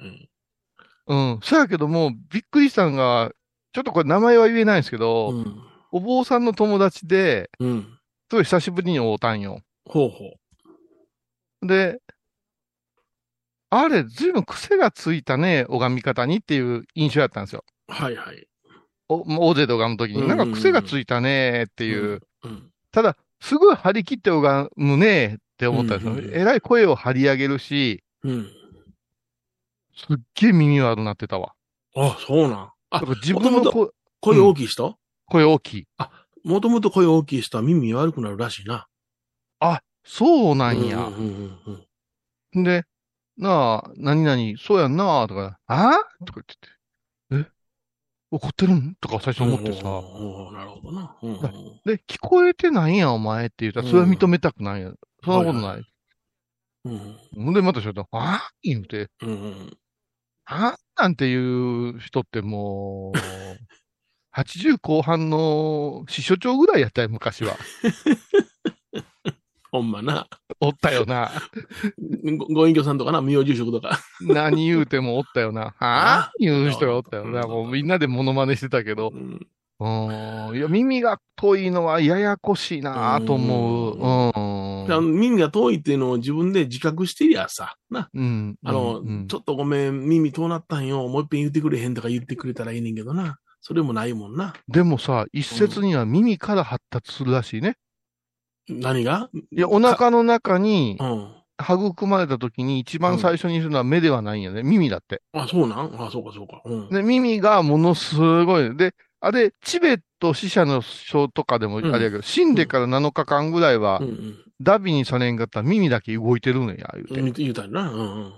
うん。そやけども、びっくりしたのが、ちょっとこれ名前は言えないんですけど、うん。お坊さんの友達で、うん。うん。すごい久しぶりに会うたんよ。ほうほで、あれ、ずいぶん癖がついたね、拝み方にっていう印象やったんですよ。う。はいはい。お大勢で拝むときに、うんなんか癖がついたねっていう。うん。ただ、すごい張り切って拝むねって思ったんですよ。うんうんうんえらい声を張り上げるし、うん。すっげえ耳悪なってたわ。あ、そうなん。あ自分の元声声大きい人？声大きい。もともと声大きい人は耳悪くなるらしいな。あ、そうなんや。うんうんうんうんで、なあ、何々、そうやんなあ、とか、あとか言ってて。え？怒ってるん？とか最初思ってさ。なるほどな。で、聞こえてないんや、お前って言ったら、それは認めたくないや。そんなことない。うん。で、またちょっと、ああ？言うて、うん、あなんていう人ってもう、80後半の支所長ぐらいやったよ、昔は。ほんまな。おったよな。ご、ご隠居さんとかな、名住職とか。何言うてもおったよな。はあ？言う人がおったよな。もうみんなでモノマネしてたけど。うん。うんいや、耳が遠いのはややこしいなと思う。うん。耳が遠いっていうのを自分で自覚してりゃさ、な。うん。あの、うん、ちょっとごめん、耳遠なったんよ。もう一遍言ってくれへんとか言ってくれたらいいねんけどな。それもないもんな。でもさ、一説には耳から発達するらしいね。何が？いや、お腹の中に、育まれた時に一番最初にするのは目ではないんやね。耳だって。あ、そうなん？あ、そうかそうか。うん、で、耳がものすごい。で、あれ、チベット死者の書とかでもあれやけど、うん、死んでから7日間ぐらいは、ダビにされんかったら耳だけ動いてるんや、言うて。言うたんな。うんうん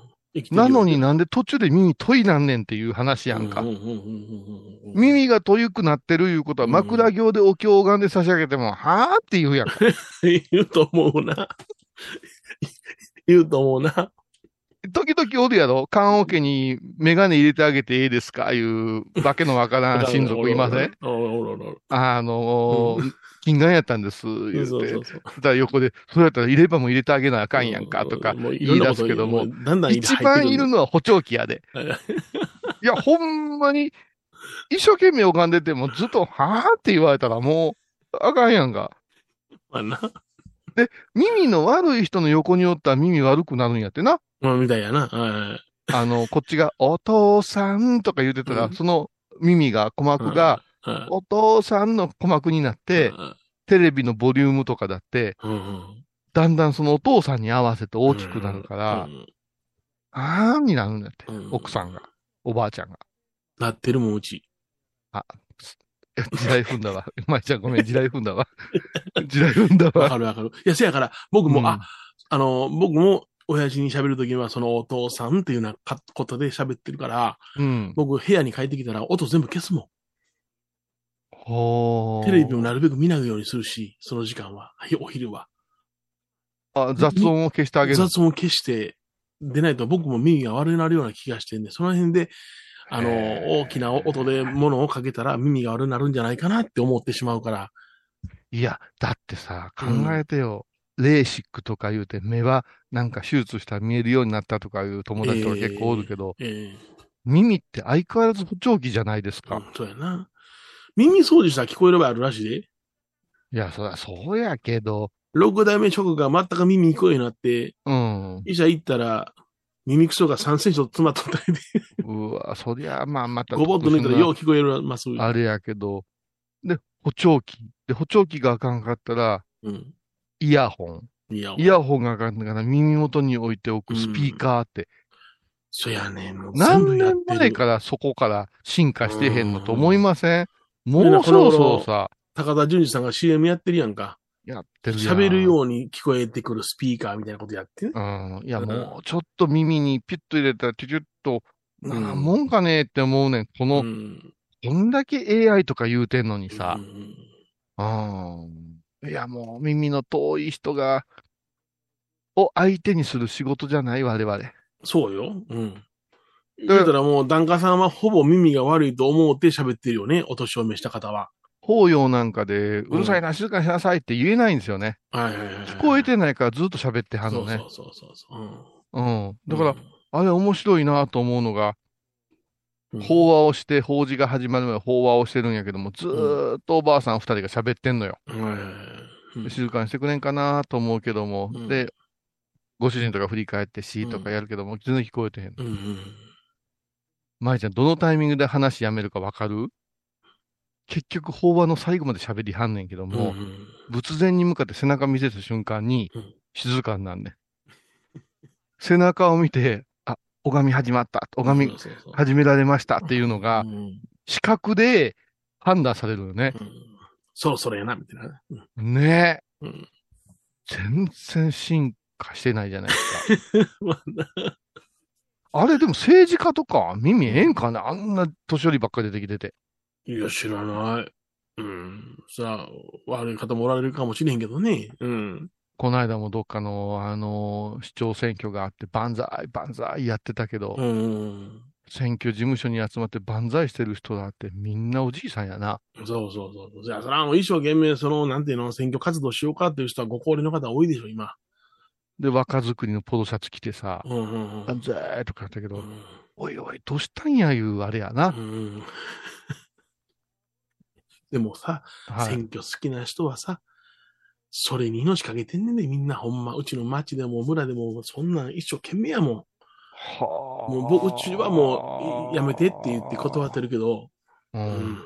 なのになんで途中で耳遠いなんねんっていう話やんか。耳が遠くなってるいうことは枕行でお経がんで差し上げても、はぁって言うやんか。言うと思うな。言うと思うな。時々おるやろ？棺桶にメガネ入れてあげていいですか？いうわけのわからん親族いません？あのー、金眼やったんです、言うて。だ横で、そうやったら入れ歯も入れてあげなあかんやんか、とか言い出すけども、一番いるのは補聴器やで。い。や、ほんまに、一生懸命拝んでてもずっと、はぁって言われたらもう、あかんやんか。まあな。で、耳の悪い人の横におったら耳悪くなるんやってな。まあ、みたいやな。あの、こっちが、お父さんとか言ってたら、うん、その耳が、鼓膜が、お父さんの鼓膜になって、テレビのボリュームとかだって、だんだんそのお父さんに合わせて大きくなるから、あーんになるんだって、奥さんが、おばあちゃんが。なってるもん、うち。あ、地雷踏んだわ。まいちゃんごめん、地雷踏んだわ。地雷踏んだわ。わかるわかる。いや、せやから、僕も、あ、あの、僕も、親父に喋るときには、そのお父さんっていうようなことで喋ってるから、うん、僕部屋に帰ってきたら音全部消すもん。テレビもなるべく見ないようにするし、その時間は、お昼は。あ、雑音を消してあげる雑音を消して、でないと僕も耳が悪くなるような気がしてんで、その辺で、あの、大きな音で物をかけたら耳が悪くなるんじゃないかなって思ってしまうから。いや、だってさ、考えてよ。うん、レーシックとか言うて、目はなんか手術したら見えるようになったとかいう友達とか結構おるけど、えーえー、耳って相変わらず補聴器じゃないですか。うん、そうやな。耳掃除したら聞こえる場合あるらしいで。いや、そりゃそうやけど。六代目職が全く耳聞こえになって、うん。医者行ったら、耳くそが3センチと詰まっとったりで。うわ、そりゃ、まあ、また。ごぼっと抜いたらよう聞こえます。あれやけど。で、補聴器。で、補聴器があかんかったら、うん。イヤホン。イヤホン。イヤホンがあかんから耳元に置いておくスピーカーって。うん、そやねん。何年前からそこから進化してへんのと思いません？もうそろそろさ。高田純次さんが CM やってるやんか。やってる喋るように聞こえてくるスピーカーみたいなことやってね。うん。いや、もうちょっと耳にピュッと入れたら、チュチュッと、なもんかねって思うねん。この、うん、こんだけ AI とか言うてんのにさ。うん。うん、いや、もう耳の遠い人が、を相手にする仕事じゃない我々。そうよ。うん。だからもう、檀家さんはほぼ耳が悪いと思って喋ってるよね、お年を召した方は。法要なんかで、うるさいな、静かにしなさいって言えないんですよね。はい。聞こえてないからずっと喋ってはんのね。そうそうそうそう。うん。うん。だから、あれ面白いなと思うのが、法話をして、法事が始まるまで法話をしてるんやけども、ずーっとおばあさん二人が喋ってんのよ。静かにしてくれんかなと思うけども、で、ご主人とか振り返ってしとかやるけども、全然聞こえてへん。うんうん舞ちゃん、どのタイミングで話やめるかわかる？結局、法話の最後まで喋りはんねんけども、うんうん、仏前に向かって背中見せた瞬間に、静かになんねん。背中を見て、あ、拝み始まった、拝み始められましたっていうのが、視覚で判断されるよね。うん、そろそろやな、みたいな。うん、ねえ、うん。全然進化してないじゃないですか。あれ、でも政治家とか耳ええんかなあんな年寄りばっかり出てきてて。いや、知らない。うん。さあ、悪い方もおられるかもしれんけどね。うん。この間もどっかの、あの、市長選挙があって、万歳、万歳やってたけど、うん。選挙事務所に集まって万歳してる人だってみんなおじいさんやな。そうそうそう。じゃあ、それはあの、一生懸命、その、なんていうの、選挙活動しようかっていう人はご高齢の方多いでしょ、今。で、若作りのポロシャツ着てさ、うんうんうん。万歳とかやったけど、うんおいおい、どうしたんやいうあれやなう。んでもさ、はい。選挙好きな人はさ、それに命かけてんねんで、みんなほんま。うちの町でも村でも、そんなん一生懸命やもん。はあもう僕、うちはもう、やめてって言って断ってるけど、う。うんん。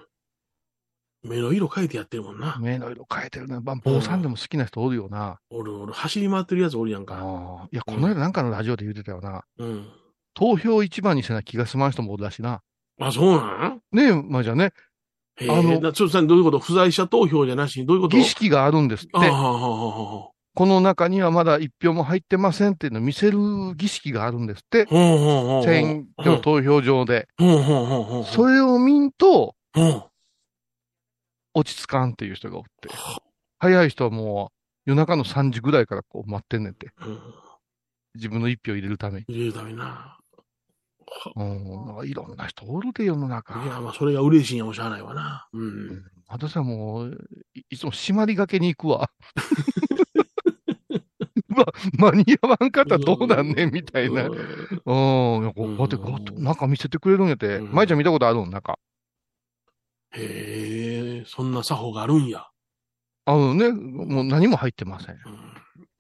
目の色変えてやってるもんな。目の色変えてるな。まあ坊さんでも好きな人おるよな。おるおる、走り回ってるやつおるやんか。ああいや、この間なんかのラジオで言ってたよな。うん。投票一番にせな気が済まん人もおるらしいな。あ、そうなん？ねえ、まあじゃあね、あのだちょっとさ、どういうこと？不在者投票じゃなしに、どういうこと？儀式があるんですって。あははははこの中にはまだ一票も入ってませんっていうのを見せる儀式があるんですって。選挙投票場で。それを見んと落ち着かんっていう人がおって。早い人はもう夜中の3時ぐらいからこう待ってんねんて。うん。自分の一票入れるために。入れるためにな。うん。なんかいろんな人おるで世の中。いや、まあ、それが嬉しいんやもしゃあないわな。う。うんん私はもう、いいつも締まりがけに行くわ。うわ、間に合わんかったらどうなんねんみたいな。うんこうやって、こうやって中見せてくれるんやって。うん舞ちゃん見たことあるん中。へえ、そんな作法があるんや。あのね、もう何も入ってません。うん。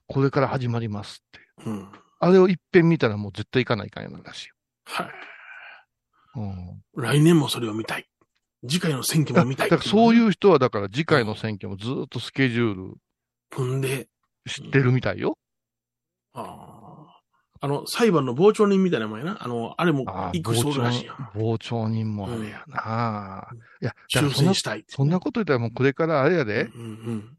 これから始まりますって。うん。あれを一遍見たらもう絶対行かないかんやなんらしいよ。はい。うん。来年もそれを見たい。次回の選挙だも見たい。だからそうう。いう人は、だから次回の選挙もずっとスケジュール踏んで、知ってるみたいよ。ああ。あの、裁判の傍聴人みたいなもんやな。あの、あれもああ行く人おるらしいやん。傍聴人もあれやな。いや、だから修そんな正したい。そんなこと言ったらもうこれからあれやで、うんうん。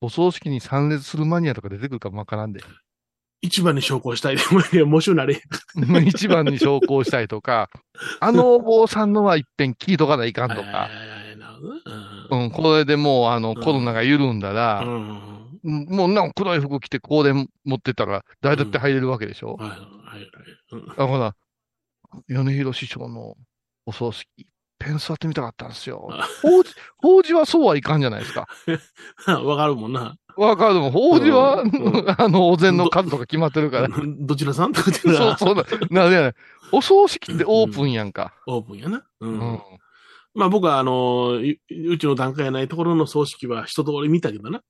お葬式に参列するマニアとか出てくるかもわからんで。一番に証拠したいでももしゅなれ。一番に昇降したいとか、あのお坊さんのは一遍聞いとかないかんとか。うん、これでもう、あの、うんコロナが緩んだら、うん。もうなんか黒い服着て香典持ってたら、誰だって入れるわけでしょ、はいはいはい。うんだから、米広師匠のお葬式、ペン座ってみたかったんですよあ。法事、法事はそうはいかんじゃないですか。わかるもんな。わかるでも、法事は、うんうん あの、お膳の数とか決まってるから。どちらさんとかってそうはそうだ。なる。お葬式ってオープンやんか。オープンやな。う。うんん。まあ僕は、あの、ううちの段階やないところの葬式は一通り見たけどな。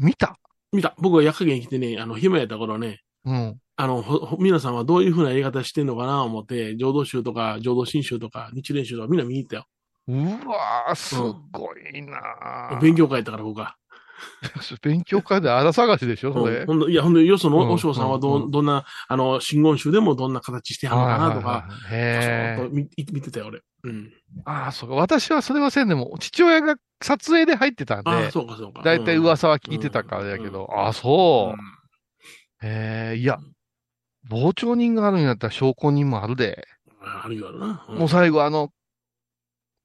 見た？見た。僕は夜加減来てね、あの、暇やった頃ね、うん。あの、皆さんはどういうふうなやり方してんのかな思って、浄土宗とか、浄土真宗とか、日蓮宗とかみんな見に行ったよ。うわー、すごいなー勉強会やったから僕は。勉強会で荒探しでしょそれうん。いや、ほんで、よそうんの和尚さんはど、うんどんな、あの、真言宗でもどんな形してはんのかなとか、へそう見見てたよ、俺。うん。え。ああ、そうか。私はそれはせんでも、父親が撮影で入ってたんああ、で、そうか、そうか。だいたいうん噂は聞いてたからやけど、うんああ、そう。へえ、いや、傍聴人があるんやったら証拠人もあるで。あるよあるな。んもう最後あの、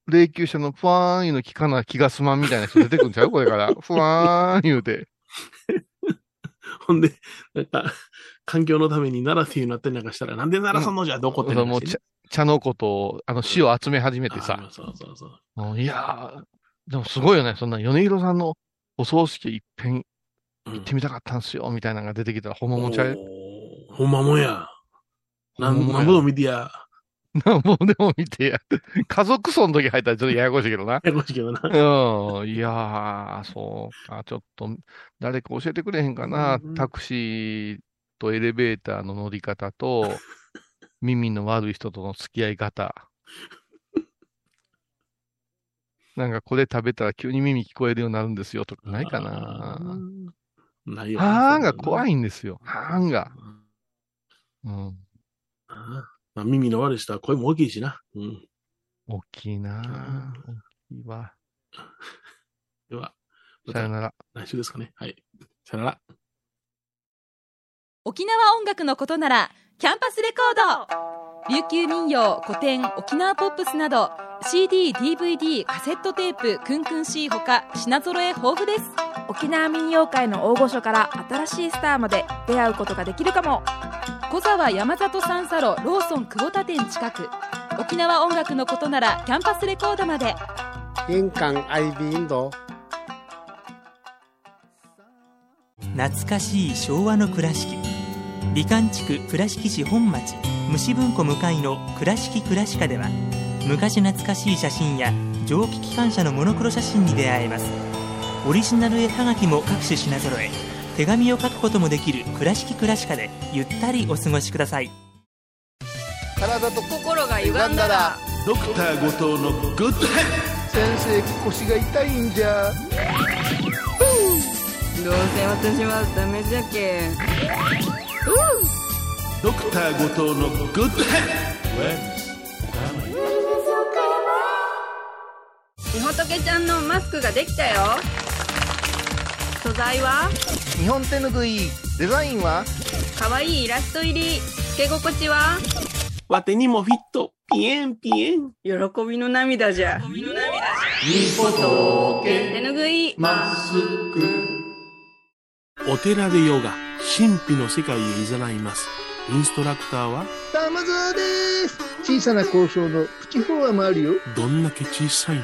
霊柩車のふわーんいうの聞かな気が済まんみたいな人出てくるんちゃう？これから。ふわーん言うて。ほんで、なんか、環境のために奈良っていうのあったりなんかしたら、なんで奈良さんのじゃどこってんのもう茶茶の子と、あの、死を集め始めてさ。あそうそうそう。うんいやー、でもすごいよね。そんな米広さんのお葬式一遍うん行ってみたかったんすよ、みたいなのが出てきたら、ほんまもんちゃう？おーほんまもんや。なんぼでも見てや。なんぼでも見てや。家族葬の時入ったらちょっとややこしいけどな。ややこしいけどな。うん。いやー、そうか。ちょっと、誰か教えてくれへんかな。うんタクシーとエレベーターの乗り方と、耳の悪い人との付き合い方。なんかこれ食べたら急に耳聞こえるようになるんですよとかないかな。ないよ。はーんが怖い。いんですよ。はーんが。うん。まあ、耳の悪い人は声も大きいしな。うん。大きいなぁ。大きいわ。では、またさよなら。来週ですかね。はい。さよなら。沖縄音楽のことならキャンパスレコード琉球民謡古典沖縄ポップスなど CD、DVD、カセットテープ、クンクン C ほか品揃え豊富です沖縄民謡界の大御所から新しいスターまで出会うことができるかも小沢山里三佐路ローソン久保田店近く。沖縄音楽のことならキャンパスレコードまで。玄関アイビーンド。懐かしい昭和の倉敷。美観地区倉敷市本町虫文庫向かいの「倉敷倉歯科」では昔懐かしい写真や蒸気機関車のモノクロ写真に出会えます。オリジナル絵はがきも各種品揃え手紙を書くこともできる「倉敷倉歯科」でゆったりお過ごしください体と心が歪んだらドクター後藤のグッドヘ先生腰が痛いんじゃどうせ私はダメじゃけドクター後藤のグッドヘみほとけちゃんのマスクができたよ素材は？日本手ぬぐいデザインは？かわいいイラスト入り。つけ心地は？わてにもフィット。ピエンピエン。喜びの涙じゃ。みほと手ぬぐい。マスクお寺でヨガ神秘の世界へ誘います。インストラクターは？玉沢です。小さな交渉のプチフォアもあるよ。どんだけ小さいね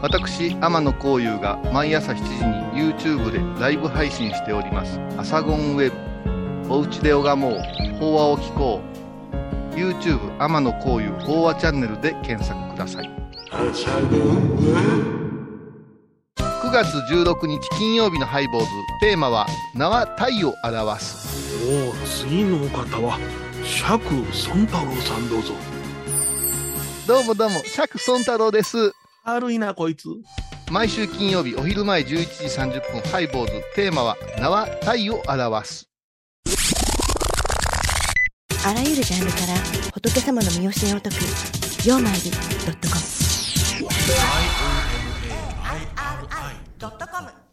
私天野幸雄が毎朝7時に YouTube でライブ配信しております「アサゴンウェブ」「おうちで拝もう。法話を聞こう」YouTube 天野幸雄法話チャンネルで検索ください。9月16日金曜日のハイボーズ。テーマは「名は体を表す。おお次のお方は釈尊太郎さんどうぞ」どうもどうも釈尊太郎です軽いな、こいつ。毎週金曜日お昼前11時30分、ハイボーズ。テーマは、名は体を表す。あらゆるジャンルから仏様の身教えを解く、ようまいり .com。i o m a i r i .com